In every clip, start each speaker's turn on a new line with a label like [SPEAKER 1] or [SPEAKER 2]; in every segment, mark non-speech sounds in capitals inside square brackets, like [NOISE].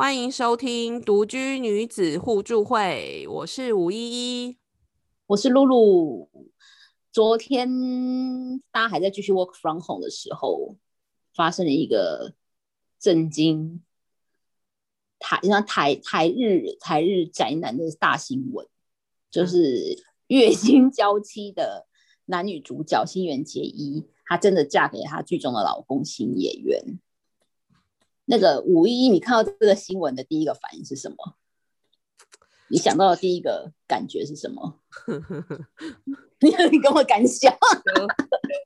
[SPEAKER 1] 欢迎收听独居女子互助会，我是吴依依，
[SPEAKER 2] 我是露露。昨天大家还在继续 work from home 的时候，发生了一个震惊台像台台日台日宅男的大新闻，就是 [LAUGHS] 月薪娇妻的男女主角新垣结衣，她真的嫁给她剧中的老公新演员。那个五一，你看到这个新闻的第一个反应是什么？你想到的第一个感觉是什么？你 [LAUGHS] [LAUGHS] 你跟我感想，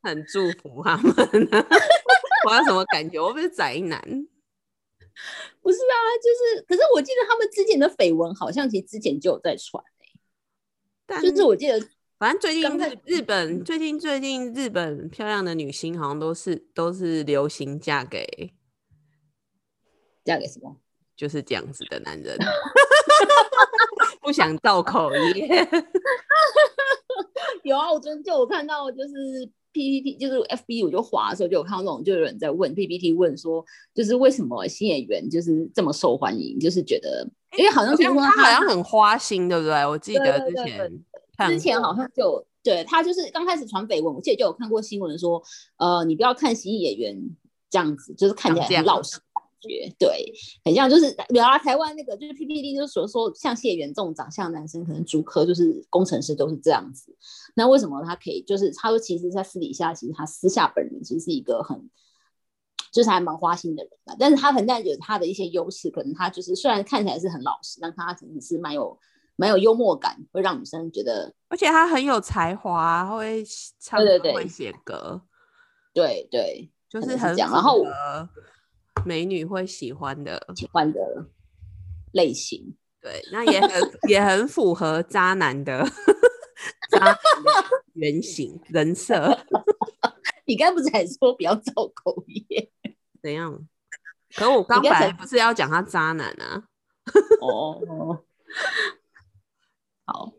[SPEAKER 1] 很祝福他们。[LAUGHS] 我有什么感觉？我不是宅男，
[SPEAKER 2] 不是啊，就是。可是我记得他们之前的绯闻，好像其实之前就有在传但就是我记得，
[SPEAKER 1] 反正最近日日本最近最近日本漂亮的女星，好像都是都是流行嫁给。
[SPEAKER 2] 嫁给什么？[LAUGHS]
[SPEAKER 1] 就是这样子的男人，[LAUGHS] [LAUGHS] 不想造口业。
[SPEAKER 2] 有啊，我昨天就有看到，就是 PPT，就是 FB，我就滑的时候就有看到那种，就有人在问 PPT，问说，就是为什么新演员就是这么受欢迎？就是觉得，因为好像听说
[SPEAKER 1] 他好像很花心，对不对？我记得之前
[SPEAKER 2] 之前好像就对他就是刚开始传绯闻，我记得就有看过新闻说，呃，你不要看新演员这样子，就是看起来很老实。对，很像就是，比如台湾那个就是 PPT，就是所说像谢元这种长相男生，可能主科就是工程师都是这样子。那为什么他可以？就是他说，其实，在私底下，其实他私下本人其实是一个很，就是还蛮花心的人嘛。但是他很但有他的一些优势，可能他就是虽然看起来是很老实，但他其实是蛮有蛮有幽默感，会让女生觉得，
[SPEAKER 1] 而且他很有才华，会唱
[SPEAKER 2] 对对
[SPEAKER 1] 会写歌，
[SPEAKER 2] 对对，
[SPEAKER 1] 就是很
[SPEAKER 2] 讲，然后。
[SPEAKER 1] 美女会喜欢的
[SPEAKER 2] 喜欢的类型，
[SPEAKER 1] 对，那也很也很符合渣男的渣原型人设。[LAUGHS]
[SPEAKER 2] 你刚不是还说不要造口业？
[SPEAKER 1] 怎样？可我刚才不是要讲他渣男啊？
[SPEAKER 2] 哦，好，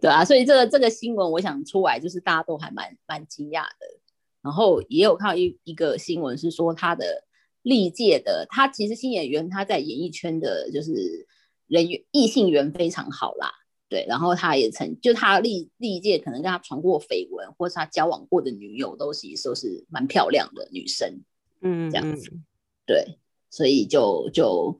[SPEAKER 2] 对啊，所以这个这个新闻，我想出来就是大家都还蛮蛮惊讶的。然后也有看到一一个新闻是说他的。历届的他其实新演员，他在演艺圈的就是人缘异性缘非常好啦，对，然后他也曾就他历历届可能跟他传过绯闻，或是他交往过的女友都其实都是蛮漂亮的女生，嗯，这样子，对，所以就就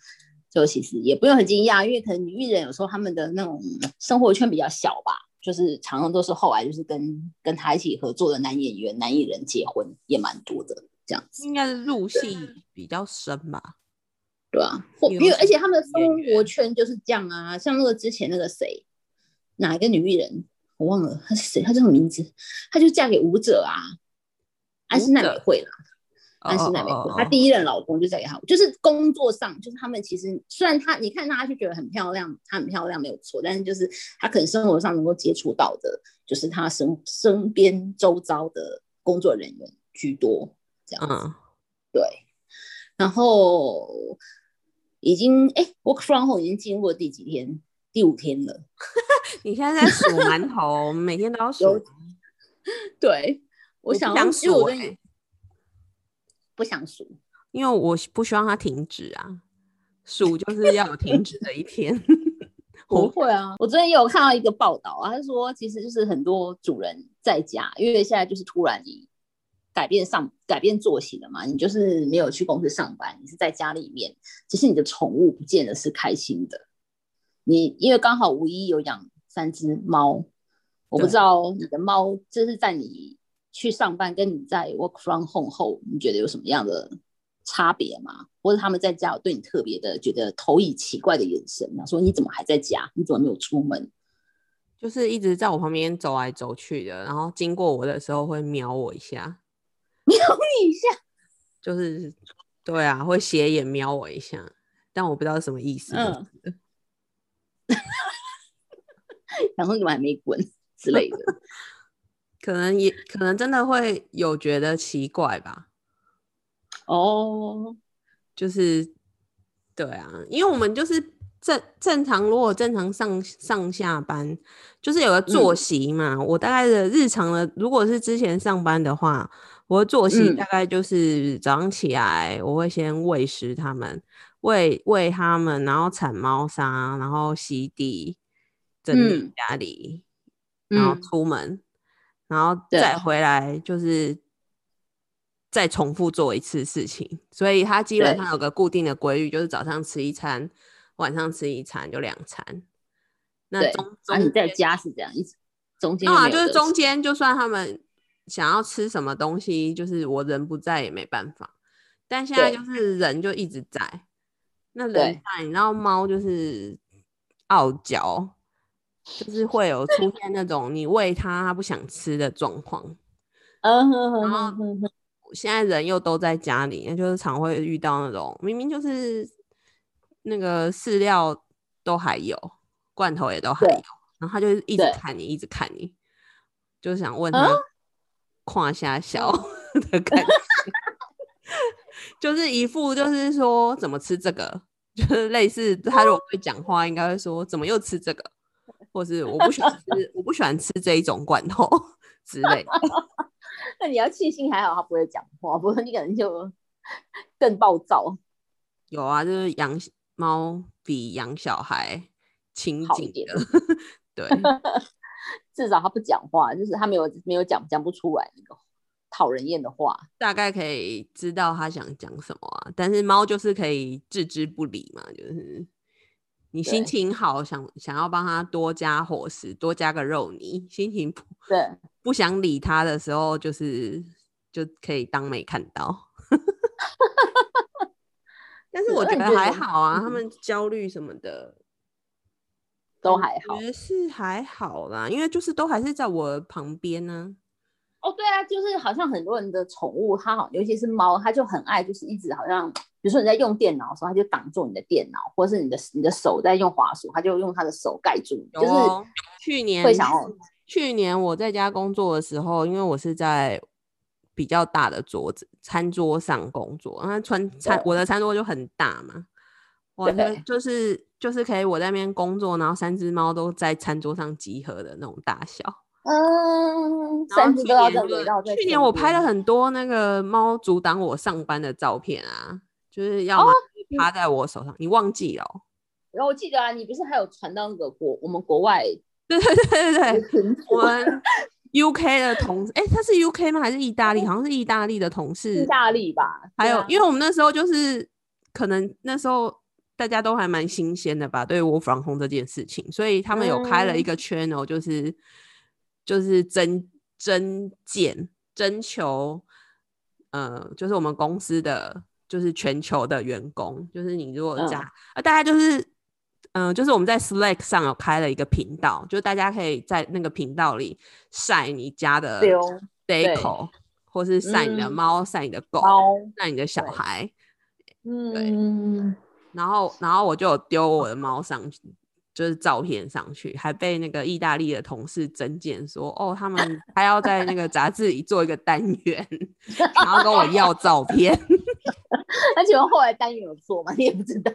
[SPEAKER 2] 就其实也不用很惊讶，因为可能女艺人有时候他们的那种生活圈比较小吧，就是常常都是后来就是跟跟他一起合作的男演员、男艺人结婚也蛮多的。这样子
[SPEAKER 1] 应该是入戏比较深吧，
[SPEAKER 2] 对啊，或因为而且他们的生活圈就是这样啊，像那个之前那个谁，哪一个女艺人我忘了她是谁，她叫什么名字？她就嫁给舞者啊，安室奈美惠啦，安室奈美惠，她第一任老公就嫁给她，就是工作上，就是他们其实虽然她你看她就觉得很漂亮，她很漂亮没有错，但是就是她可能生活上能够接触到的，就是她身身边周遭的工作人员居多。嗯，对，然后已经哎，work from home 已经经过第几天？第五天了。[LAUGHS]
[SPEAKER 1] 你现在在数馒头，每天都要数。[LAUGHS]
[SPEAKER 2] 对，我
[SPEAKER 1] 想
[SPEAKER 2] 想
[SPEAKER 1] 数，
[SPEAKER 2] 不想数，
[SPEAKER 1] 因为我不希望它停止啊。数就是要有停止的一天。[LAUGHS]
[SPEAKER 2] 不会啊，我昨天有看到一个报道啊，他说其实就是很多主人在家，因为现在就是突然你。改变上改变作息了嘛？你就是没有去公司上班，你是在家里面。其实你的宠物不见得是开心的。你因为刚好五一有养三只猫，我不知道你的猫就是在你去上班跟你在 work from home 后，你觉得有什么样的差别吗？或者他们在家有对你特别的觉得投以奇怪的眼神啊？说你怎么还在家？你怎么没有出门？
[SPEAKER 1] 就是一直在我旁边走来走去的，然后经过我的时候会瞄我一下。[LAUGHS]
[SPEAKER 2] 瞄你一下，
[SPEAKER 1] 就是对啊，会斜眼瞄我一下，但我不知道是什么意思。嗯，[LAUGHS]
[SPEAKER 2] 然后你们还没滚之类的，[LAUGHS]
[SPEAKER 1] 可能也可能真的会有觉得奇怪吧。
[SPEAKER 2] 哦，
[SPEAKER 1] 就是对啊，因为我们就是正正常，如果正常上上下班，就是有个作息嘛。我大概的日常的，如果是之前上班的话。我的作息大概就是早上起来，我会先喂食它们，喂喂它们，然后铲猫砂，然后洗地，整理
[SPEAKER 2] 嗯。
[SPEAKER 1] 家里，然后
[SPEAKER 2] 嗯。
[SPEAKER 1] 出门，然后再。回来，就是再重复做一次事情。所以它基本上有个固定的规律，就是早上吃一餐，晚上吃一餐，就两餐。那
[SPEAKER 2] 中
[SPEAKER 1] 中，
[SPEAKER 2] 啊，你在家是这样，一直中间
[SPEAKER 1] 啊，就是中间就算他们想要吃什么东西，就是我人不在也没办法。但现在就是人就一直在，那人在，然后猫就是傲娇，就是会有出现那种你喂它它不想吃的状况。[LAUGHS]
[SPEAKER 2] 嗯哼哼
[SPEAKER 1] 然后
[SPEAKER 2] 哼哼哼，
[SPEAKER 1] 现在人又都在家里，那就是常会遇到那种明明就是那个饲料都还有，罐头也都还有，然后他就一直看你，一直看你，就是想问
[SPEAKER 2] 嗯
[SPEAKER 1] 他胯下小 [LAUGHS] 的感觉，[LAUGHS] 就是一副就是说怎么吃这个，就是类似他如果会讲话，应该会说怎么又吃这个，或是我不喜欢吃，我不喜欢吃这一种罐头 [LAUGHS] 之类的。
[SPEAKER 2] 那你要庆幸还好他不会讲话，不然你可能就更暴躁。
[SPEAKER 1] 有啊，就是养猫比养小孩亲
[SPEAKER 2] 好一点
[SPEAKER 1] 近的，对，
[SPEAKER 2] 至少他不讲话，就是他没有没有讲讲不出来那个讨人厌的话。
[SPEAKER 1] 大概可以知道他想讲什么啊。但是猫就是可以置之不理嘛，就是你心情好，想想要帮他多加伙食，多加个肉泥；心情不 [LAUGHS]
[SPEAKER 2] 对，
[SPEAKER 1] 不想理他的时候，就是就可以当没看到。[LAUGHS] 但是
[SPEAKER 2] 是
[SPEAKER 1] 我觉得还好啊，他
[SPEAKER 2] 嗯
[SPEAKER 1] 们焦虑什么的我
[SPEAKER 2] 都还好
[SPEAKER 1] 觉。得是还好啦，因为就是都还是在我旁边呢、
[SPEAKER 2] 哦，对啊，就是好像很多人的宠物，它好，尤其是猫，它就很爱，就是一直好像，比如说你在用电脑的时候，它就挡住你的电脑，或是你的你的手在用滑鼠，它就用它的手盖住你，就是
[SPEAKER 1] 哦去年
[SPEAKER 2] 会想要
[SPEAKER 1] 去年我在家工作的时候，因为我是在比较大的桌子餐桌上工作，那餐餐我的餐桌就很大嘛，我
[SPEAKER 2] 的
[SPEAKER 1] 就是就是可以我在那边工作，然后三只猫都在餐桌上集合的那种大小。
[SPEAKER 2] 嗯，三只
[SPEAKER 1] 去
[SPEAKER 2] 都要在
[SPEAKER 1] 年就
[SPEAKER 2] 围绕在
[SPEAKER 1] 去年我拍了很多那个猫阻挡我上班的照片啊，就是要趴在我手上，你忘记了哦、
[SPEAKER 2] 然后我记得啊，你不是还有传到那个国我们国外 [LAUGHS]
[SPEAKER 1] 对对对对对，我们 [LAUGHS] UK 的同事，哎、他是 UK 吗？还是意大利？好像是意大利的同事
[SPEAKER 2] 意。大利吧？
[SPEAKER 1] 还有，
[SPEAKER 2] 啊
[SPEAKER 1] 因为我们那时候就是可能那时候大家都还蛮新鲜的吧，对我防控这件事情，所以他们有开了一
[SPEAKER 2] 嗯。
[SPEAKER 1] 个 channel，就是、就是征征件征求，呃，就是我们公司的就是全球的员工，就是你如果
[SPEAKER 2] 嗯。
[SPEAKER 1] 加，呃，大家就是。嗯、就是我们在 Slack 上有开了一个频道，就大家可以在那个频道里晒你家的
[SPEAKER 2] 丢
[SPEAKER 1] deco，或是晒你的
[SPEAKER 2] 嗯。
[SPEAKER 1] 猫、晒你的狗、
[SPEAKER 2] 猫，
[SPEAKER 1] 晒你的小孩，
[SPEAKER 2] 嗯，
[SPEAKER 1] 然后然后我就有丢我的猫上去，就是照片上去，还被那个意大利的同事增见说，哦，他们 [LAUGHS] 还要在那个杂志里做一个单元，[LAUGHS] 然后跟我要照片，[LAUGHS]
[SPEAKER 2] 那请问后来单元有做吗？你也不知道。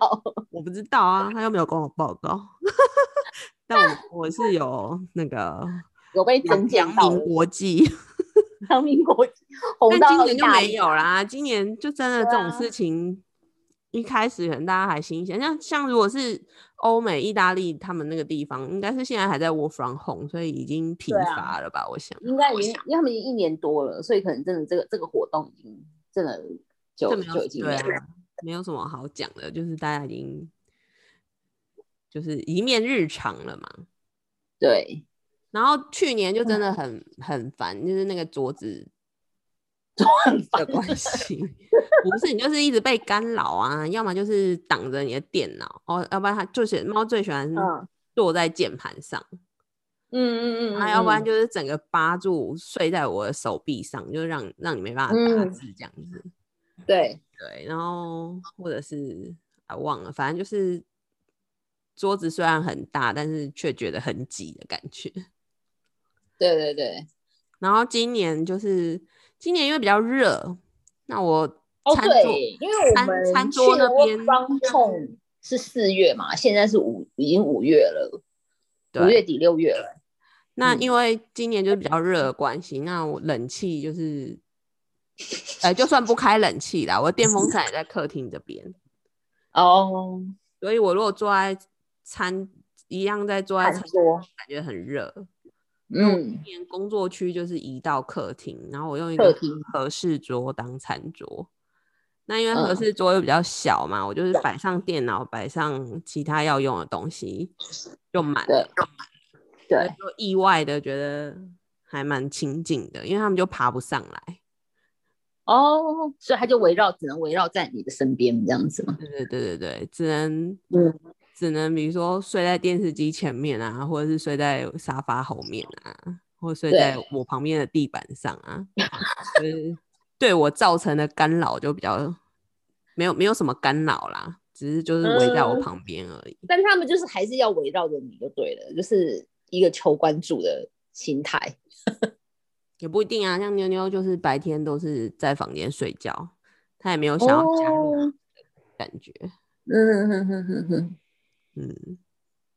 [SPEAKER 1] 我不知道啊，他又没有跟我报告，但我我是有那个
[SPEAKER 2] 有被增
[SPEAKER 1] 扬
[SPEAKER 2] 到
[SPEAKER 1] 名国际。
[SPEAKER 2] 阳明国际
[SPEAKER 1] 但今年就没有啦，今年就真的这种事情，一开始可能大家还新鲜，像像如果是欧美、意大利他们那个地方，应该是现在还在 work from home，所以已经疲乏了吧？我想，
[SPEAKER 2] 应该已经，因为他们已经一年多了，所以可能真的这个这个活动已经真的就就已经没有。
[SPEAKER 1] 对啊，没有什么好讲的，就是大家已经就是一面日常了嘛。
[SPEAKER 2] 对，
[SPEAKER 1] 然后去年就
[SPEAKER 2] 嗯
[SPEAKER 1] 真的很很烦，就是那个桌子的关系，不是你就是一直被干扰啊，要么就是挡着你的电脑，哦，要不然它就是猫最喜欢
[SPEAKER 2] 嗯。
[SPEAKER 1] 坐在键盘上，
[SPEAKER 2] 嗯嗯嗯，
[SPEAKER 1] 啊，要不然
[SPEAKER 2] 嗯。
[SPEAKER 1] 就是整个扒住睡在我的手臂上，就是让让你没办法打
[SPEAKER 2] 嗯。
[SPEAKER 1] 字这样子。
[SPEAKER 2] 对，
[SPEAKER 1] 对，然后或者是啊忘了，反正就是桌子虽然很大，但是却觉得很挤的感觉。
[SPEAKER 2] 对对对，
[SPEAKER 1] 然后今年就是今年因为比较热，那我
[SPEAKER 2] 哦
[SPEAKER 1] 餐桌、
[SPEAKER 2] 对，因为我
[SPEAKER 1] 餐
[SPEAKER 2] 们
[SPEAKER 1] 餐桌那边
[SPEAKER 2] 方控是四月嘛，现在是五已经五月了，
[SPEAKER 1] 对
[SPEAKER 2] 五月底六月了。嗯
[SPEAKER 1] 那因为今年就是比较热的关系，那我冷气就是，呃，就算不开冷气啦，我的电风扇也在客厅这边。[LAUGHS]
[SPEAKER 2] 哦，
[SPEAKER 1] 所以我如果坐在餐一样在坐在餐
[SPEAKER 2] 餐桌，
[SPEAKER 1] 感觉很热。
[SPEAKER 2] 嗯，
[SPEAKER 1] 今年工作区就是移到客厅，然后我用一个合适桌当餐桌。那因为合
[SPEAKER 2] 嗯
[SPEAKER 1] 适桌又比较小嘛，我就是摆上电脑，摆上其他要用的东西就满了。
[SPEAKER 2] 对，
[SPEAKER 1] 就意外的觉得还蛮亲近的，因为他们就爬不上来。
[SPEAKER 2] 哦，所以他就围绕，只能围绕在你的身边这样子吗？
[SPEAKER 1] 对对对对对，只能
[SPEAKER 2] 嗯，
[SPEAKER 1] 只能比如说睡在电视机前面啊，或者是睡在沙发后面啊，或者睡在我旁边的地板上啊，就是对我造成的干扰就比较没有没有什么干扰啦，只是就是围在我
[SPEAKER 2] 嗯
[SPEAKER 1] 旁边而已。
[SPEAKER 2] 但他们就是还是要围绕着你就对了，就是一个求关注的心态。[LAUGHS]
[SPEAKER 1] 也不一定啊，像妞妞就是白天都是在房间睡觉，她也没有想要加入
[SPEAKER 2] 哦
[SPEAKER 1] 感觉，
[SPEAKER 2] 嗯哼哼哼哼，
[SPEAKER 1] 嗯。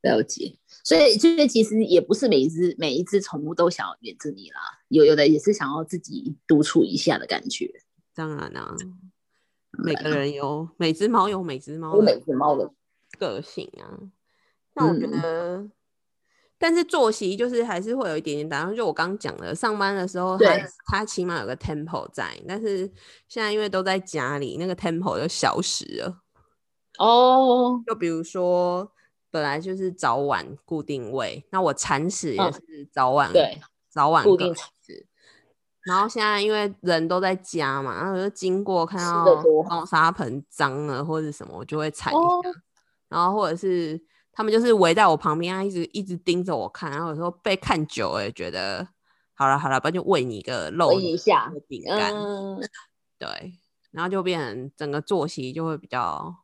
[SPEAKER 2] 了解。所以，所以其实也不是每一只每一只宠物都想要黏着你啦，有有的也是想要自己独处一下的感觉。
[SPEAKER 1] 当然啦、每个人有每只猫有每只猫
[SPEAKER 2] 有每只猫的，
[SPEAKER 1] 个性啊。那我觉
[SPEAKER 2] 嗯
[SPEAKER 1] 得，但是作息就是还是会有一点点打乱。就我刚讲的，上班的时候它
[SPEAKER 2] 对
[SPEAKER 1] 它起码有个 tempo 在，但是现在因为都在家里，那个 tempo 就消失了。
[SPEAKER 2] 哦，
[SPEAKER 1] 就比如说，本来就是早晚固定位，那我铲屎也
[SPEAKER 2] 嗯。
[SPEAKER 1] 是早晚、
[SPEAKER 2] 对，
[SPEAKER 1] 早晚
[SPEAKER 2] 固定
[SPEAKER 1] 一次。然后现在因为人都在家嘛，然后我就经过看到猫砂盆脏了或者什么，我就会铲一下。
[SPEAKER 2] 哦。
[SPEAKER 1] 然后或者是他们就是围在我旁边，啊，一直一直盯着我看，然后有时候被看久了，觉得好了好了，不然就喂你一个肉
[SPEAKER 2] 一下
[SPEAKER 1] 饼干，
[SPEAKER 2] 嗯，
[SPEAKER 1] 对，然后就变成整个作息就会比较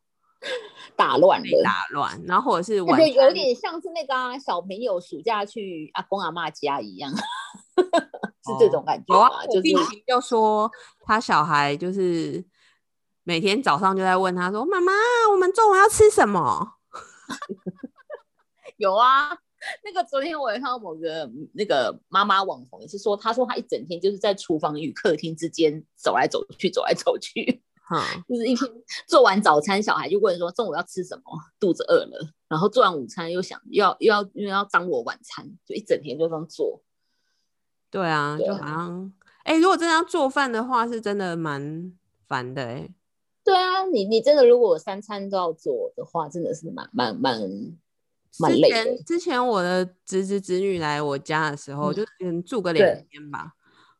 [SPEAKER 2] 打乱了。
[SPEAKER 1] 打乱，然后或者是
[SPEAKER 2] 我觉
[SPEAKER 1] 得有
[SPEAKER 2] 点像是那个、啊、小朋友暑假去阿公阿妈家一样，[LAUGHS] 是这种感觉
[SPEAKER 1] 有啊
[SPEAKER 2] 就是
[SPEAKER 1] 弟弟就说他小孩就是每天早上就在问他说：“妈妈，我们中午要吃什么
[SPEAKER 2] 有啊。那个昨天我也看到某个那个妈妈网红也是说，他说他一整天就是在厨房与客厅之间走来走去，走来走去，？”
[SPEAKER 1] 哼，
[SPEAKER 2] 就是一天做完早餐，小孩就问说中午要吃什么，肚子饿了，然后做完午餐又想又要又要又要张罗晚餐，就一整天就这样做。
[SPEAKER 1] 对啊，就好像哎、如果真的要做饭的话，是真的蛮烦的哎、
[SPEAKER 2] 对啊，你你真的如果三餐都要做的话，真的是蛮蛮蛮蛮
[SPEAKER 1] 之
[SPEAKER 2] 累的。
[SPEAKER 1] 前之前我的侄子侄女来我家的时候，
[SPEAKER 2] 嗯
[SPEAKER 1] 就嗯住个两
[SPEAKER 2] 对
[SPEAKER 1] 天吧，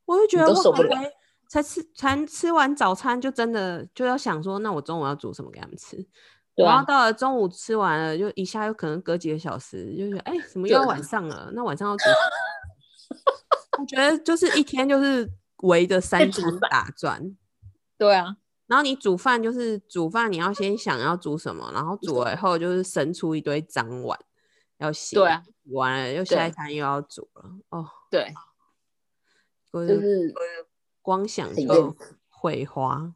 [SPEAKER 1] 我就觉得
[SPEAKER 2] 受不了
[SPEAKER 1] 才才吃才吃完早餐，就真的就要想说，那我中午要煮什么给他们吃。
[SPEAKER 2] 啊，
[SPEAKER 1] 然后到了中午吃完了，就一下又可能隔几个小时，就觉得哎，怎么又要晚上了？那晚上要煮什么？我觉得就是一天就是围着三
[SPEAKER 2] 煮
[SPEAKER 1] 餐打转。
[SPEAKER 2] 对啊，
[SPEAKER 1] 然后你煮饭就是煮饭，你要先想要煮什么，然后煮了以后就是生出一堆脏碗要洗，
[SPEAKER 2] 对啊，
[SPEAKER 1] 洗完了又下一餐又要煮了，哦，
[SPEAKER 2] 对，
[SPEAKER 1] 就
[SPEAKER 2] 就是
[SPEAKER 1] 光想
[SPEAKER 2] 很
[SPEAKER 1] 就会花，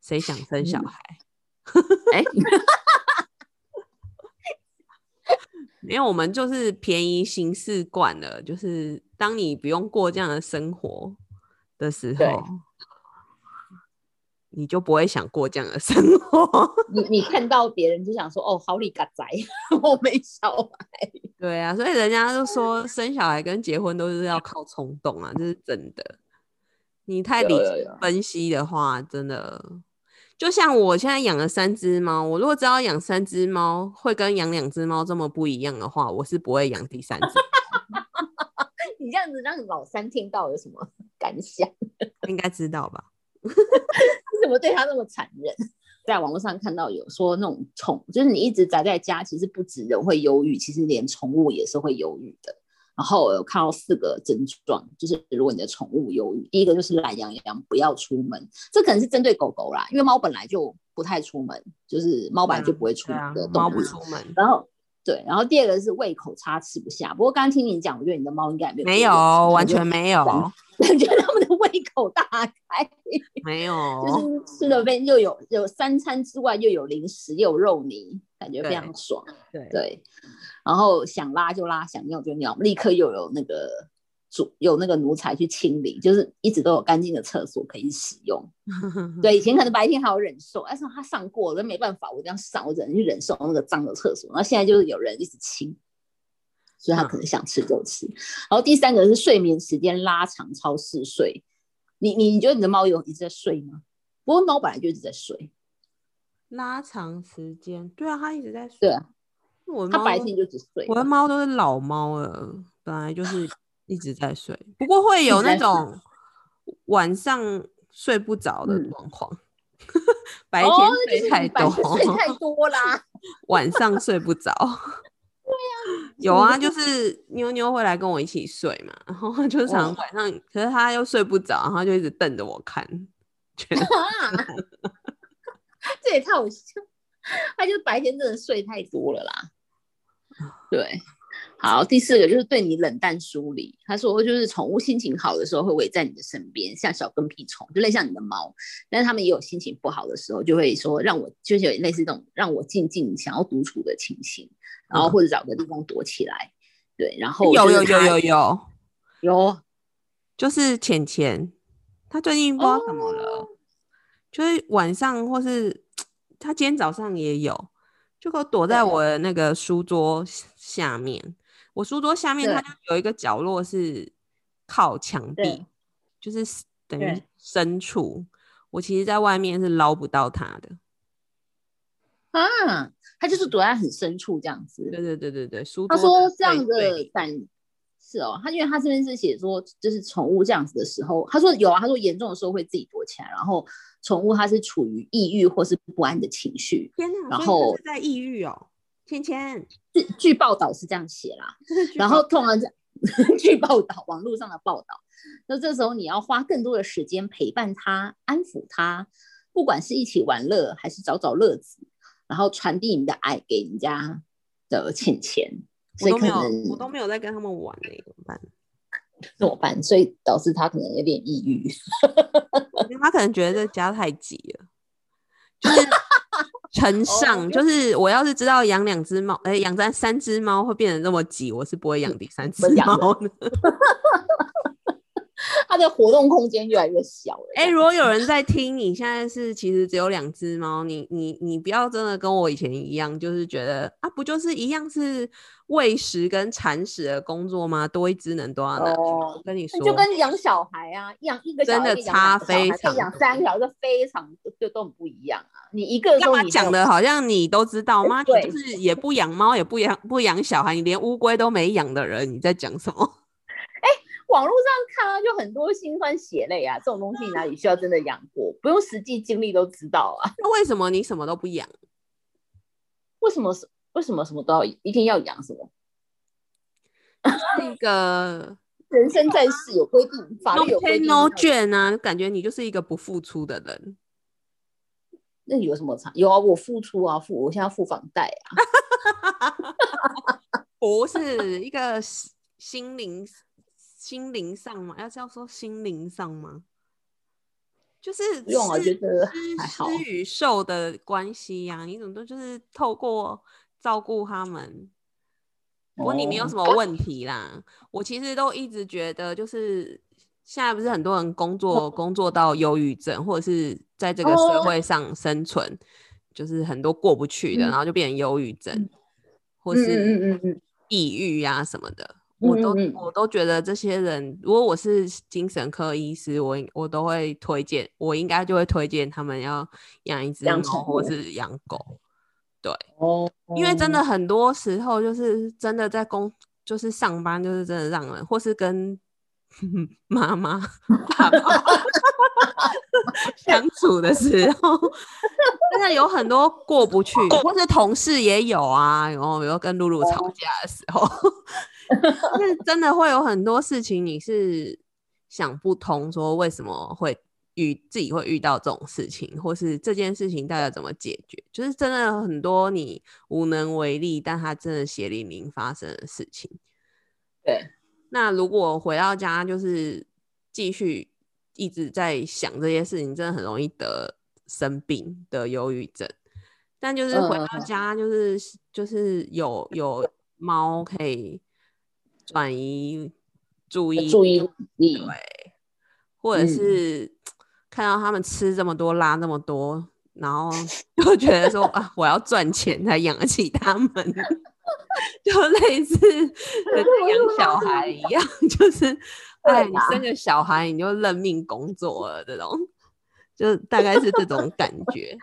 [SPEAKER 1] 谁想生小
[SPEAKER 2] 嗯
[SPEAKER 1] 孩？[LAUGHS]
[SPEAKER 2] 哎，[LAUGHS]
[SPEAKER 1] 因为我们就是便宜行事惯了，就是当你不用过这样的生活的时
[SPEAKER 2] 对
[SPEAKER 1] 候，你就不会想过这样的生活。[LAUGHS]
[SPEAKER 2] 你你看到别人就想说，哦，好你嘎仔，我没小孩。
[SPEAKER 1] 对啊，所以人家就说生小孩跟结婚都是要靠冲动啊，这是真的。你太理
[SPEAKER 2] 有有有
[SPEAKER 1] 性分析的话，真的就像我现在养了三只猫，我如果知道养三只猫会跟养两只猫这么不一样的话，我是不会养第三只。[LAUGHS]
[SPEAKER 2] 你这样子让老三听到有什么 [LAUGHS] 感想？[LAUGHS]
[SPEAKER 1] 应该知道吧？
[SPEAKER 2] 你怎么对他那么残忍？在网络上看到有说那种宠，就是你一直宅在家，其实不止人会忧郁，其实连宠物也是会忧郁的。然后我有看到四个症状，就是如果你的宠物忧郁，第一个就是懒洋洋，不要出门，这可能是针对狗狗啦，因为猫本来就不太出门，就是猫本来就不会出门的，动物。
[SPEAKER 1] 猫不出门。
[SPEAKER 2] 然后对，然后第二个是胃口差，吃不下。不过刚刚听你讲，我觉得你的猫应该没有
[SPEAKER 1] 没有，完全没有，
[SPEAKER 2] 感觉 [LAUGHS] 它们的胃口大开，
[SPEAKER 1] 没有。[LAUGHS]
[SPEAKER 2] 就是吃了边又有有三餐之外又有零食又有肉泥，感觉非常爽。
[SPEAKER 1] 对
[SPEAKER 2] 对，然后想拉就拉，想尿就尿，立刻又有那个主有那个奴才去清理，就是一直都有干净的厕所可以使用。对，以前可能白天还有忍受，但是他上过了，没办法，我这样上，我只能去忍受那个脏的厕所。然后现在就是有人一直清，所以他可能想吃就吃。然后第三个是睡眠时间拉长，超嗜睡。你你你觉得你的猫有一直在睡吗？不过猫本来就一直在睡，
[SPEAKER 1] 拉长时间，对啊，它一直在睡。
[SPEAKER 2] 对啊，
[SPEAKER 1] 我
[SPEAKER 2] 它白天就只睡。
[SPEAKER 1] 我的猫都是老猫了，本来就是一直在睡，不过会有那种晚上睡不着的状况。白天睡太多，
[SPEAKER 2] 睡太多啦，
[SPEAKER 1] 晚上睡不着。
[SPEAKER 2] 对呀，
[SPEAKER 1] 有啊，就是妞妞会来跟我一起睡嘛，然后就常晚上，可是她又睡不着，然后就一直瞪着我看，觉得 [LAUGHS]
[SPEAKER 2] 这也太好笑，她就白天真的睡太多了啦。[LAUGHS] 对，好，第四个就是对你冷淡疏离。他说，就是宠物心情好的时候会围在你的身边，像小跟屁虫，就类像你的猫。但是他们也有心情不好的时候，就会说让我就是有类似这种让我静静想要独处的情形。然后或者找个地方躲起来，对，然后
[SPEAKER 1] 有有有有有
[SPEAKER 2] 有，
[SPEAKER 1] 就是浅浅，他最近不知道怎么了，就是晚上或是 [TSK] 他今天早上也有，就给我躲在我的那个书桌下面，我书桌下面它就有一个角落是靠墙壁，就是等于深处，我其实在外面是捞不到它的。
[SPEAKER 2] 啊，他就是躲在很深处这样子。
[SPEAKER 1] 对对对对对，书桌
[SPEAKER 2] 他说这样的。感是哦，他因为他这边是写说，就是宠物这样子的时候，他说有啊，他说严重的时候会自己躲起来，然后宠物它是处于抑郁或是不安的情绪。
[SPEAKER 1] 天哪，然后在抑郁哦，芊芊，
[SPEAKER 2] 据据报道是这样写啦，然后通常 [LAUGHS] 据报道网络上的报道，那这时候你要花更多的时间陪伴它，安抚它，不管是一起玩乐还是找找乐子。然后传递你的爱给人家的钱钱，所以可能
[SPEAKER 1] 我都没有在跟他们玩呢，怎么办？[LAUGHS]
[SPEAKER 2] 怎么办？所以导致他可能有点抑郁，[LAUGHS]
[SPEAKER 1] 他可能觉得这家太挤了，就是 [LAUGHS] 承上，就是我要是知道养两只猫，哎，养三三只猫会变得那么挤，我是不会养第三只猫的。[LAUGHS]
[SPEAKER 2] 它的活动空间越来越小了。
[SPEAKER 1] 哎，如果有人在听，你现在是其实只有两只猫，你你你不要真的跟我以前一样，就是觉得啊，不就是一样是喂食跟铲屎的工作吗？多一只能多少呢？我跟你说，
[SPEAKER 2] 就跟养小孩啊，养一个
[SPEAKER 1] 真的差非常，
[SPEAKER 2] 养三条就非常就都很不一样啊。你一个
[SPEAKER 1] 干嘛讲的好像你都知道吗？你就是也不养猫，也不养不养小孩，你连乌龟都没养的人，你在讲什么？
[SPEAKER 2] 网络上看啊，就很多心酸血泪啊，这种东西哪里需要真的养过？不用实际经历都知道啊。[LAUGHS]
[SPEAKER 1] 那为什么你什么都不养？
[SPEAKER 2] 为什么是为什么什么都要一定要养什么？
[SPEAKER 1] 那个 [LAUGHS]
[SPEAKER 2] 人生在世有规定，法律有规定。
[SPEAKER 1] no 卷啊，感觉你就是一个不付出的人。
[SPEAKER 2] 那有什么差？有啊，我付出啊，付我现在付房贷啊。[LAUGHS]
[SPEAKER 1] 不是一个心灵。心灵上吗？要叫说心灵上吗？就是
[SPEAKER 2] 用我觉得
[SPEAKER 1] 施与受的关系呀。你怎么都就是透过照顾他们，不过你没有什么问题啦。我其实都一直觉得，就是现在不是很多人工作工作到忧郁症，或者是在这个社会上生存，就是很多过不去的，然后就变成忧郁症，或是抑郁呀什么的。我都我都觉得这些人，如果我是精神科医师，我我都会推荐，我应该就会推荐他们要养一只猫或是养狗，对，哦，因为真的。很多时候就是真的在工，就是上班，就是真的让人或是跟 [LAUGHS] 妈妈爸爸 [LAUGHS] 相处的时候，真的有很多过不去，或是同事也有啊，然后比如跟露露吵架的时候。[LAUGHS] 是真的会有很多事情，你是想不通，说为什么会遇自己会遇到这种事情，或是这件事情大家怎么解决？就是真的很多你无能为力，但他真的血淋淋发生的事情。
[SPEAKER 2] 对，
[SPEAKER 1] 那如果回到家就是继续一直在想这些事情，真的很容易得生病得忧郁症。但就是回到家，就是就是有有猫可以。转移注意
[SPEAKER 2] 注意力，
[SPEAKER 1] 对，或者
[SPEAKER 2] 嗯。
[SPEAKER 1] 是看到他们吃这么多拉那么多，然后 [LAUGHS] 就觉得说啊，我要赚钱才养得起他们，[LAUGHS] 就类似养小孩一样，[LAUGHS] 就是哎，你生个小孩你就认命工作了这种，就大概是这种感觉。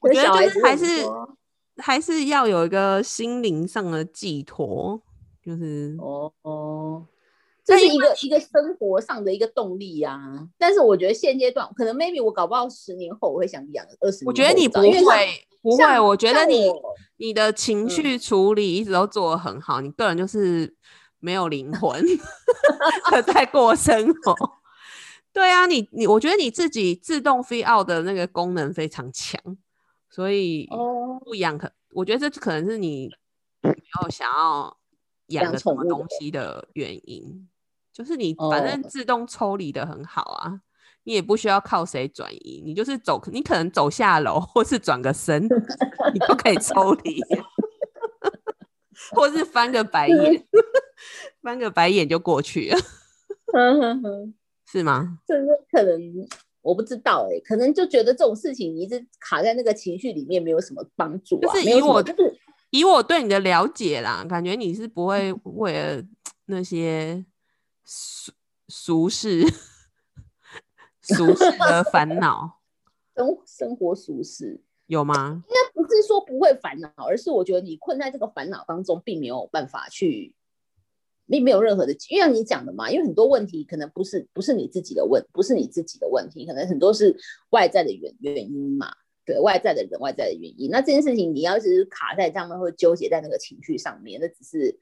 [SPEAKER 1] 我觉得就是还是还是要有一个心灵上的寄托，就是
[SPEAKER 2] 哦哦，这是一个一个生活上的一个动力呀、但是我觉得现阶段，可能 maybe 我搞不好十年后我会想养二十年
[SPEAKER 1] 我。觉得你不会，不会，我觉得你你的情
[SPEAKER 2] 嗯
[SPEAKER 1] 绪处理一直都做得很好，你个人就是没有灵魂 [LAUGHS] 的在过生活。对啊，你你，我觉得你自己自动 out 的那个功能非常强，所以
[SPEAKER 2] 哦，
[SPEAKER 1] 不养可，我觉得这可能是你没有想要养什么东
[SPEAKER 2] 宠物的
[SPEAKER 1] 西的原因，就是你反正
[SPEAKER 2] 哦。
[SPEAKER 1] 自动抽离的很好啊，你也不需要靠谁转移，你就是走，你可能走下楼或是转个身，你都可以抽离，或是翻个白眼，[LAUGHS] 翻个白眼就过去了，[LAUGHS] 是吗？
[SPEAKER 2] 这个可能我不知道哎、可能就觉得这种事情你一直卡在那个情绪里面没有什么帮助啊，没有
[SPEAKER 1] 就是以我
[SPEAKER 2] 就是
[SPEAKER 1] 以我对你的了解啦，感觉你是不会为了那些俗俗事、俗事的烦恼，[LAUGHS]
[SPEAKER 2] 生生活俗事。
[SPEAKER 1] 有吗？
[SPEAKER 2] 应该不是说不会烦恼，而是我觉得你困在这个烦恼当中，并没有办法去，并没有任何的，因为像你讲的嘛，因为很多问题可能不是不是你自己的问，不是你自己的问题，可能很多是外在的原原因嘛，对外在的人、外在的原因。那这件事情你要是卡在这样的，会纠结在那个情绪上面，那只是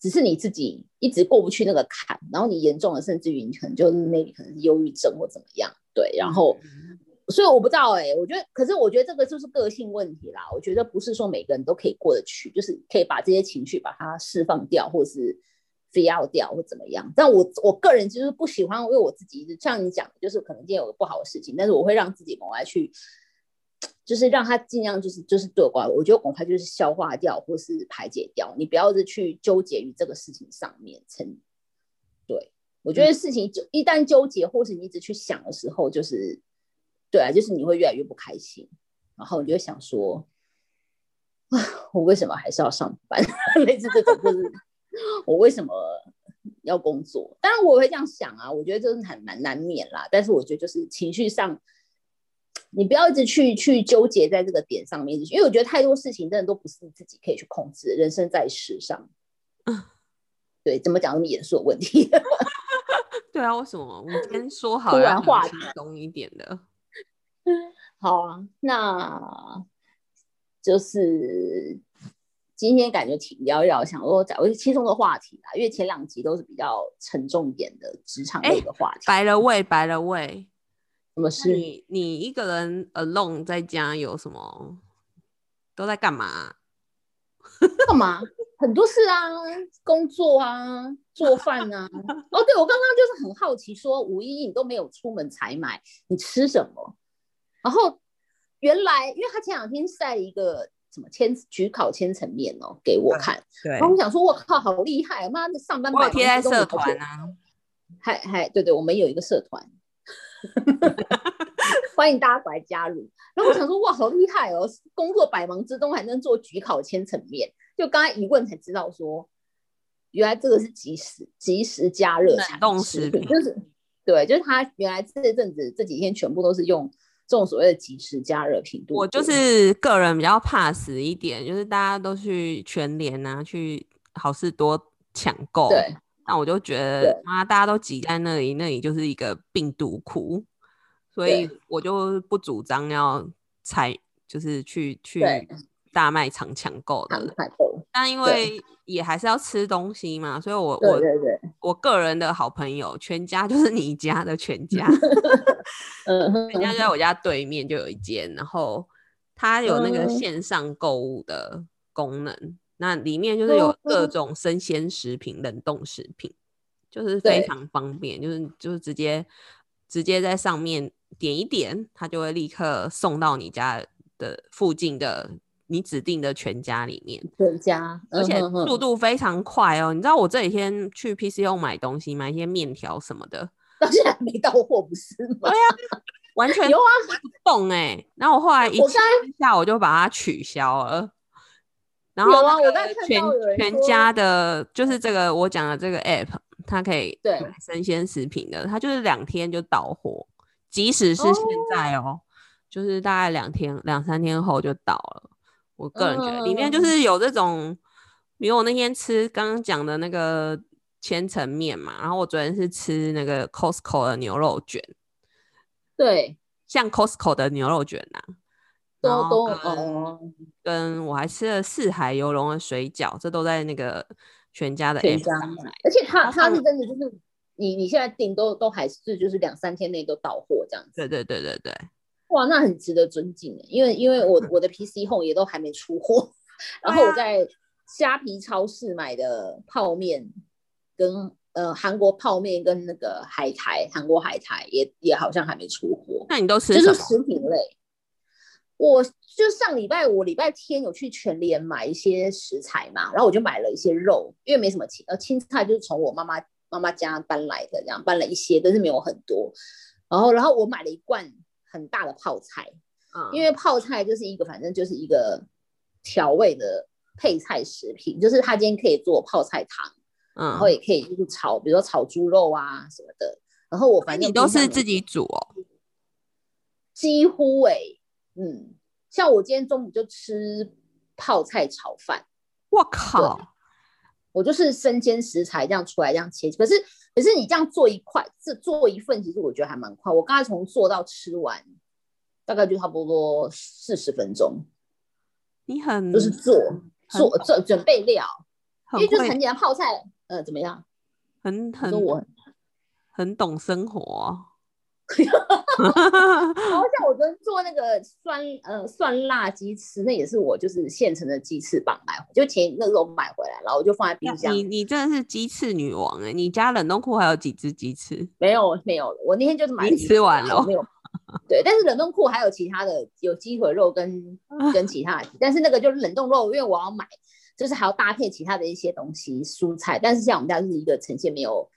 [SPEAKER 2] 只是你自己一直过不去那个坎，然后你严重的，甚至于你可能就是 maybe 可能是忧郁症或怎么样，对，然后。
[SPEAKER 1] 嗯
[SPEAKER 2] 所以我不知道哎、我觉得，可是我觉得这个就是个性问题啦。我觉得不是说每个人都可以过得去，就是可以把这些情绪把它释放掉，或是 feel 掉，或怎么样。但我我个人就是不喜欢，因为我自己像你讲的，就是可能今天有个不好的事情，但是我会让自己往外去，就是让他尽量就是就是对我关，我觉得赶快就是消化掉或是排解掉，你不要是去纠结于这个事情上面。成对我觉得事情就一旦纠结，或是你一直去想的时候，就是。对啊，就是你会越来越不开心，然后你就会想说，啊，我为什么还是要上班？[LAUGHS] 类似这种，就是我为什么要工作？当然我会这样想啊，我觉得这是很蛮难免啦。但是我觉得就是情绪上，你不要一直去去纠结在这个点上面，因为我觉得太多事情真的都不是自己可以去控制的。人生在世上，[LAUGHS] 对，怎么讲那么严肃的问题？[LAUGHS]
[SPEAKER 1] 对啊，为什么我们今天说好
[SPEAKER 2] 突然话
[SPEAKER 1] 轻松一点的？
[SPEAKER 2] 好啊，那就是今天感觉挺聊一聊，想说找一些轻松的话题啦，因为前两集都是比较沉重一点的职场类的话题。
[SPEAKER 1] 白了胃，白了胃。那
[SPEAKER 2] 什么事？
[SPEAKER 1] 你你一个人 alone 在家有什么？都在干嘛？[LAUGHS]
[SPEAKER 2] 干嘛？很多事啊，工作啊，做饭啊。哦，对，我刚刚就是很好奇，说五一你都没有出门采买，你吃什么？然后原来，因为他前两天晒了一个什么千焗烤千层面哦给我看，
[SPEAKER 1] 对
[SPEAKER 2] 然后我想说，我靠，好厉害！妈的，上班
[SPEAKER 1] 我有贴在社团啊。
[SPEAKER 2] 还还对对，我们有一个社团，[LAUGHS] 欢迎大家过来加入。然后我想说，哇，好厉害哦！工作百忙之中还能做焗烤千层面，就刚才一问才知道说，原来这个是即时即时加热
[SPEAKER 1] 冷
[SPEAKER 2] 产
[SPEAKER 1] 冻食品
[SPEAKER 2] 就是对，就是他原来这阵子这几天全部都是用这种所谓的即时加热品度。
[SPEAKER 1] 我就是个人比较怕死一点，就是大家都去全联啊，去好事多抢购，
[SPEAKER 2] 对
[SPEAKER 1] 那我就觉得
[SPEAKER 2] 对。
[SPEAKER 1] 啊，大家都挤在那里，那里就是一个病毒库，所以我就不主张要采，就是去去大卖场抢购的。但因为也还是要吃东西嘛，所以我
[SPEAKER 2] 对
[SPEAKER 1] 我我个人的好朋友全家就是你家的全家，[LAUGHS]
[SPEAKER 2] 嗯哼，
[SPEAKER 1] 人家就在我家对面就有一间，然后它有那个
[SPEAKER 2] 嗯。
[SPEAKER 1] 线上购物的功能，那里面就是有各
[SPEAKER 2] 嗯
[SPEAKER 1] 种生鲜食品、冷冻食品，就是非常方便，就是就是直接直接在上面点一点，它就会立刻送到你家的附近的你指定的全家里面，
[SPEAKER 2] 全家，
[SPEAKER 1] 而且速度非常快哦。你知道我这几天去 PCO 买东西，买一些面条什么的，
[SPEAKER 2] 到现在还没到货，不是吗？
[SPEAKER 1] 对呀完全
[SPEAKER 2] 有啊，
[SPEAKER 1] 不动哎、然后我后来一下，我就把它取消了。然后
[SPEAKER 2] 我
[SPEAKER 1] 个全全家的，就是这个我讲的这个 app，它可以
[SPEAKER 2] 对
[SPEAKER 1] 买生鲜食品的，它就是两天就到货，即使是现在哦，就是大概两天两三天后就到了。我个人觉得里面就
[SPEAKER 2] 嗯
[SPEAKER 1] 是有这种，比如我那天吃刚刚讲的那个千层面嘛，然后我昨天是吃那个 Costco 的牛肉卷。
[SPEAKER 2] 对，
[SPEAKER 1] 像 Costco 的牛肉卷呐、
[SPEAKER 2] 都
[SPEAKER 1] 然后
[SPEAKER 2] 都
[SPEAKER 1] 跟
[SPEAKER 2] 哦，
[SPEAKER 1] 跟我还吃了四海游龙的水饺，这都在那个全家的
[SPEAKER 2] 全
[SPEAKER 1] app
[SPEAKER 2] 家。而且它
[SPEAKER 1] 然后上
[SPEAKER 2] 它是真的就是你你现在订都都还是就是两三天内都到货这样子，
[SPEAKER 1] 对对对对对，[LAUGHS]
[SPEAKER 2] 哇，那很值得尊敬欸因为因为我
[SPEAKER 1] 嗯
[SPEAKER 2] 我的 PC [LAUGHS] Home 也都还没出货，然
[SPEAKER 1] 啊
[SPEAKER 2] 后我在虾皮超市买的泡面跟呃韩国泡面跟那个海苔韩国海苔也也好像还没出货，
[SPEAKER 1] 那你都吃
[SPEAKER 2] 就是？食品类。我就上礼拜五礼拜天有去全联买一些食材嘛，然后我就买了一些肉，因为没什么青呃青菜就是从我妈妈妈妈家搬来的，这样搬了一些，但是没有很多。然后然后我买了一罐很大的泡菜，
[SPEAKER 1] 嗯，
[SPEAKER 2] 因为泡菜就是一个反正就是一个调味的配菜食品，就是它今天可以做泡菜汤，然后
[SPEAKER 1] 嗯，
[SPEAKER 2] 也可以就是炒，比如说炒猪肉啊什么的。然后我反正
[SPEAKER 1] 你都是自己煮哦？
[SPEAKER 2] 几乎哎、嗯，像我今天中午就吃泡菜炒饭，
[SPEAKER 1] 我靠，
[SPEAKER 2] 我就是生煎食材这样出来这样切。可是可是你这样做一块，这做一份，其实我觉得还蛮快。我刚才从做到吃完，大概就差不多四十分钟，
[SPEAKER 1] 你很
[SPEAKER 2] 就是做做
[SPEAKER 1] 很
[SPEAKER 2] 做准备料，因为就是很简单，泡菜呃怎么样？
[SPEAKER 1] 很很
[SPEAKER 2] 说我
[SPEAKER 1] 很懂生活哦。[LAUGHS]
[SPEAKER 2] 然后像我昨天做那个酸呃酸辣鸡翅，那也是我就是现成的鸡翅膀买回，就前那时候买回来，然后我就放在冰箱。
[SPEAKER 1] 你你真的是鸡翅女王哎！你家冷冻库还有几只鸡翅？
[SPEAKER 2] 没有没有，我那天就是买
[SPEAKER 1] 吃完了
[SPEAKER 2] 我没有。对，但是冷冻库还有其他的，有鸡腿肉跟跟其他的，但是那个就是冷冻肉，因为我要买，就是还要搭配其他的一些东西，蔬菜。但是像我们家就是一个呈现没有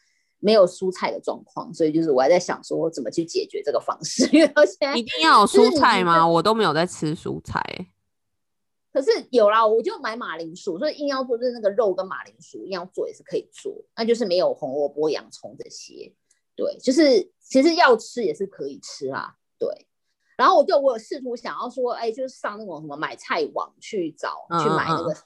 [SPEAKER 2] 没有蔬菜的状况，所以就是我还在想说怎么去解决这个方式，[LAUGHS] 因为现在
[SPEAKER 1] 一定要有蔬菜吗？我都没有在吃蔬菜欸。
[SPEAKER 2] 可是有啦，我就买马铃薯，所以硬要做就是那个肉跟马铃薯硬要做也是可以做，那就是没有红萝卜、洋葱这些。对，就是其实要吃也是可以吃啦。对，然后我就我有试图想要说，哎，就是上那种什么买菜网去找
[SPEAKER 1] 嗯
[SPEAKER 2] 去买那个菜，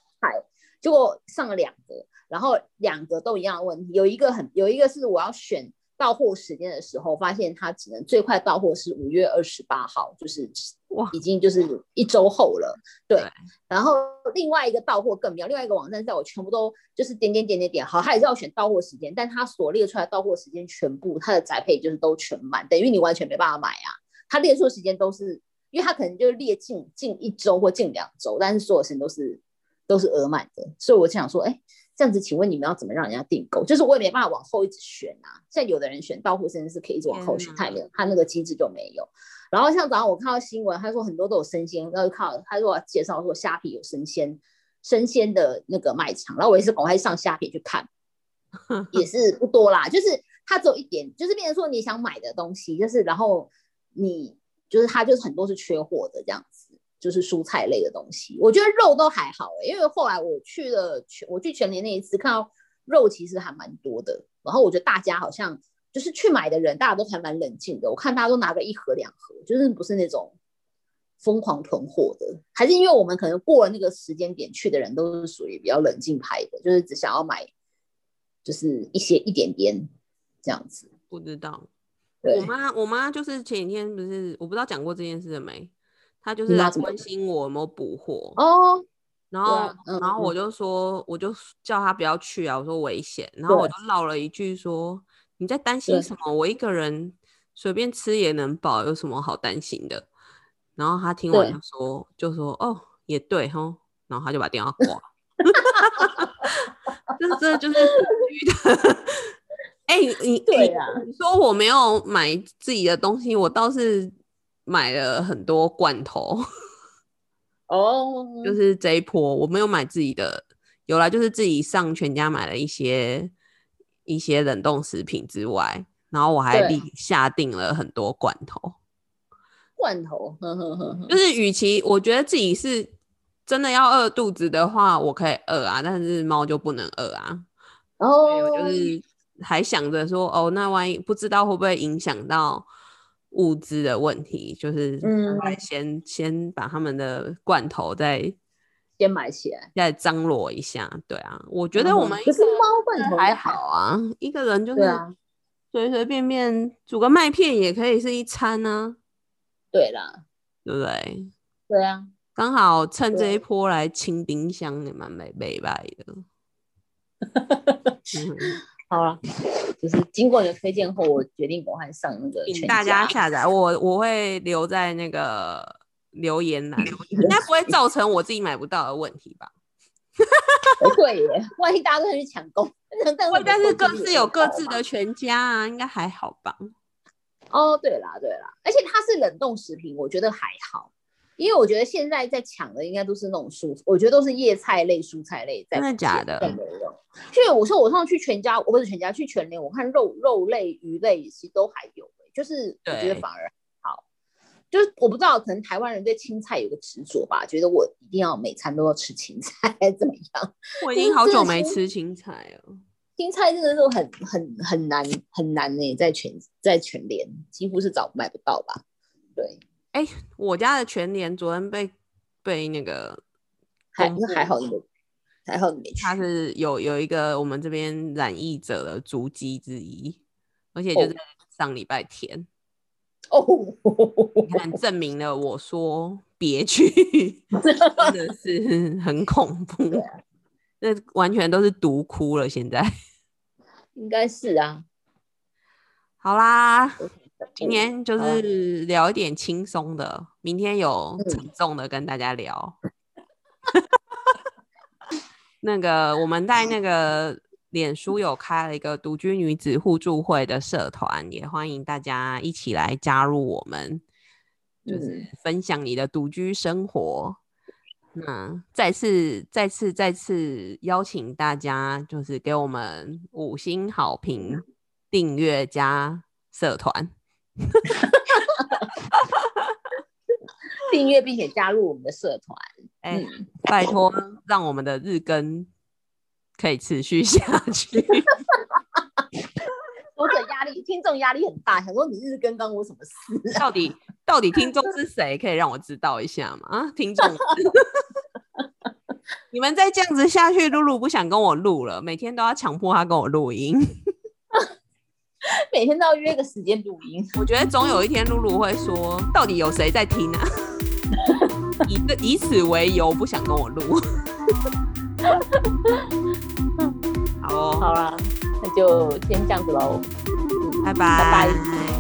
[SPEAKER 2] 结果上了两个，然后两个都一样的问题，有一个很有一个是我要选到货时间的时候，发现它只能最快到货是五月二十八号，就是
[SPEAKER 1] 哇
[SPEAKER 2] 已经就是一周后了。对
[SPEAKER 1] 对，
[SPEAKER 2] 然后另外一个到货更妙，另外一个网站在我全部都就是点点点点点，好，它也是要选到货时间，但它所列出来到货时间全部它的宅配就是都全满，等于你完全没办法买啊。它列出的时间都是，因为它可能就列近近一周或近两周，但是所有时间都是都是额满的，所以我就想说，哎，这样子，请问你们要怎么让人家订购？就是我也没办法往后一直选啊。像有的人选到货甚至是可以一直往后选，他也没有，他那个机制就没有。然后像早上我看到新闻，他说很多都有生鲜，然后就看到他说介绍说虾皮有生鲜生鲜的那个卖场，然后我也是赶快上虾皮去看，也是不多啦，就是它只有一点，就是变成说你想买的东西，就是然后你就是它就是很多是缺货的这样子，就是蔬菜类的东西。我觉得肉都还好、欸，因为后来我去了全我去全联那一次，看到肉其实还蛮多的，然后我觉得大家好像就是去买的人，大家都还蛮冷静的，我看大家都拿个一盒两盒，就是不是那种。疯狂囤货的，还是因为我们可能过了那个时间点去的人都是属于比较冷静派的，就是只想要买，就是一些一点点这样子。
[SPEAKER 1] 不知道。我，妈，我妈就是前几天不是，我不知道讲过这件事了没？她就是来关心我有没有补货，
[SPEAKER 2] 哦，
[SPEAKER 1] 然后，
[SPEAKER 2] 啊嗯
[SPEAKER 1] 然后我就说，我就叫他不要去啊，我说危险，然后我就唠了一句说，你在担心什么？我一个人随便吃也能饱，有什么好担心的？然后他听完说，就说哦，也对吼，然后他就把电话挂了。[LAUGHS] 这这就是独居的。[LAUGHS] 哎、你你
[SPEAKER 2] 对啊
[SPEAKER 1] 你说我没有买自己的东西，我倒是买了很多罐头。
[SPEAKER 2] 哦，[LAUGHS]
[SPEAKER 1] 就是这一波我没有买自己的，有啦，就是自己上全家买了一些一些冷冻食品之外，然后我还立下定了很多罐头。
[SPEAKER 2] 罐头，呵呵呵呵
[SPEAKER 1] 就是与其我觉得自己是真的要饿肚子的话，我可以饿啊，但是猫就不能饿啊。所以我
[SPEAKER 2] 哦，
[SPEAKER 1] 就是还想着说，哦，那万一不知道会不会影响到物资的问题，就是
[SPEAKER 2] 嗯
[SPEAKER 1] 先、先把他们的罐头再
[SPEAKER 2] 先买起来。
[SPEAKER 1] 再张罗一下。对啊，我觉得我们一个
[SPEAKER 2] 可是猫罐头
[SPEAKER 1] 还好啊，一个人就是随随便便煮个麦片也可以是一餐呢、
[SPEAKER 2] 对啦，
[SPEAKER 1] 对不对？
[SPEAKER 2] 对啊，
[SPEAKER 1] 刚好趁这一波来清冰箱也蛮美美白的。[LAUGHS] 嗯
[SPEAKER 2] 好了，就是经过你的推荐后，我决定我还上那个
[SPEAKER 1] 大家
[SPEAKER 2] 家
[SPEAKER 1] 下载，我我会留在那个留言栏，应该不会造成我自己买不到的问题吧？[LAUGHS]
[SPEAKER 2] 不会耶，万一大家都去抢购，但
[SPEAKER 1] 是各自有各自的全家啊，应该还好吧？
[SPEAKER 2] 哦，对啦，对啦，而且它是冷冻食品，我觉得还好，因为我觉得现在在抢的应该都是那种蔬，我觉得都是叶菜类、蔬菜类在
[SPEAKER 1] 真的假的
[SPEAKER 2] 有。因为我说我上次去全家，我不是全家，去全联，我看肉肉类、鱼类其实都还有、欸，就是我觉得反而好。就是我不知道，可能台湾人对青菜有个执着吧，觉得我一定要每餐都要吃青菜，怎么样？
[SPEAKER 1] 我已经好久没吃青菜了。
[SPEAKER 2] 青菜真的是很很很难很难呢、在全在全联几乎是找买不到吧？对，
[SPEAKER 1] 我家的全年昨天被被那个
[SPEAKER 2] 还那还好你还好你没去，
[SPEAKER 1] 他是有有一个我们这边染疫者的足迹之一，而且就
[SPEAKER 2] 哦
[SPEAKER 1] 是上礼拜天，
[SPEAKER 2] 哦，[LAUGHS]
[SPEAKER 1] 你看证明了我说别去，[LAUGHS] 真的是很恐怖，
[SPEAKER 2] 啊
[SPEAKER 1] 那完全都是毒哭了。现在
[SPEAKER 2] 应该是啊。
[SPEAKER 1] 好啦，今
[SPEAKER 2] 嗯
[SPEAKER 1] 天就是聊一点轻松的，明天有
[SPEAKER 2] 嗯
[SPEAKER 1] 沉重的跟大家聊。那个我们在那个脸书有开了一个独居女子互助会的社团，也欢迎大家一起来加入我们，就是分享你的独居生活。那再次、再次、再次邀请大家，就是给我们五星好评、订阅加社团。[LAUGHS]
[SPEAKER 2] 订阅并且加入我们的社团，
[SPEAKER 1] 哎、
[SPEAKER 2] 嗯，
[SPEAKER 1] 拜托，让我们的日更可以持续下去。[LAUGHS]
[SPEAKER 2] 读者压力，听众压力很大，想说你日更关我什么事啊？
[SPEAKER 1] 到底到底听众是谁？可以让我知道一下吗？啊，听众，[LAUGHS] 你们再这样子下去，露露不想跟我录了，每天都要强迫他跟我录音。[LAUGHS]
[SPEAKER 2] 每天都要约个时间录音，
[SPEAKER 1] 我觉得总有一天，露露会说，到底有谁在听啊？[LAUGHS] 以这以此为由，不想跟我录。[LAUGHS] 好哦，
[SPEAKER 2] 好啦，那就先这样子喽，
[SPEAKER 1] 拜拜。
[SPEAKER 2] 拜拜